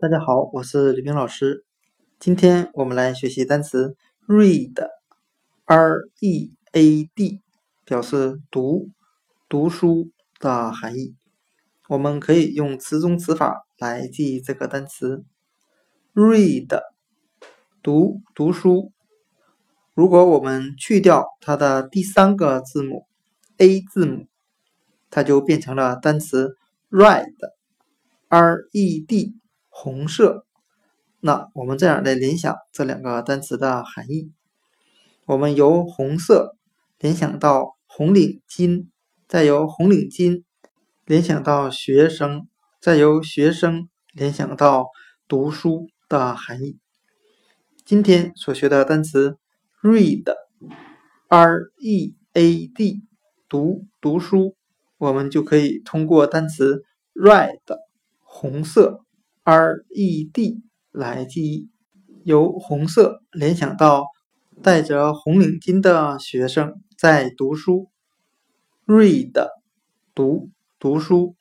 大家好，我是李冰老师。今天我们来学习单词 read，r e a d，表示读、读书的含义。我们可以用词中词法来记忆这个单词 read，读、读书。如果我们去掉它的第三个字母 a 字母，它就变成了单词 read，r e d。红色，那我们这样来联想这两个单词的含义。我们由红色联想到红领巾，再由红领巾联想到学生，再由学生联想到读书的含义。今天所学的单词 read，r e a d，读读书，我们就可以通过单词 red，红色。R E D 来记忆，由红色联想到戴着红领巾的学生在读书。Read 读读书。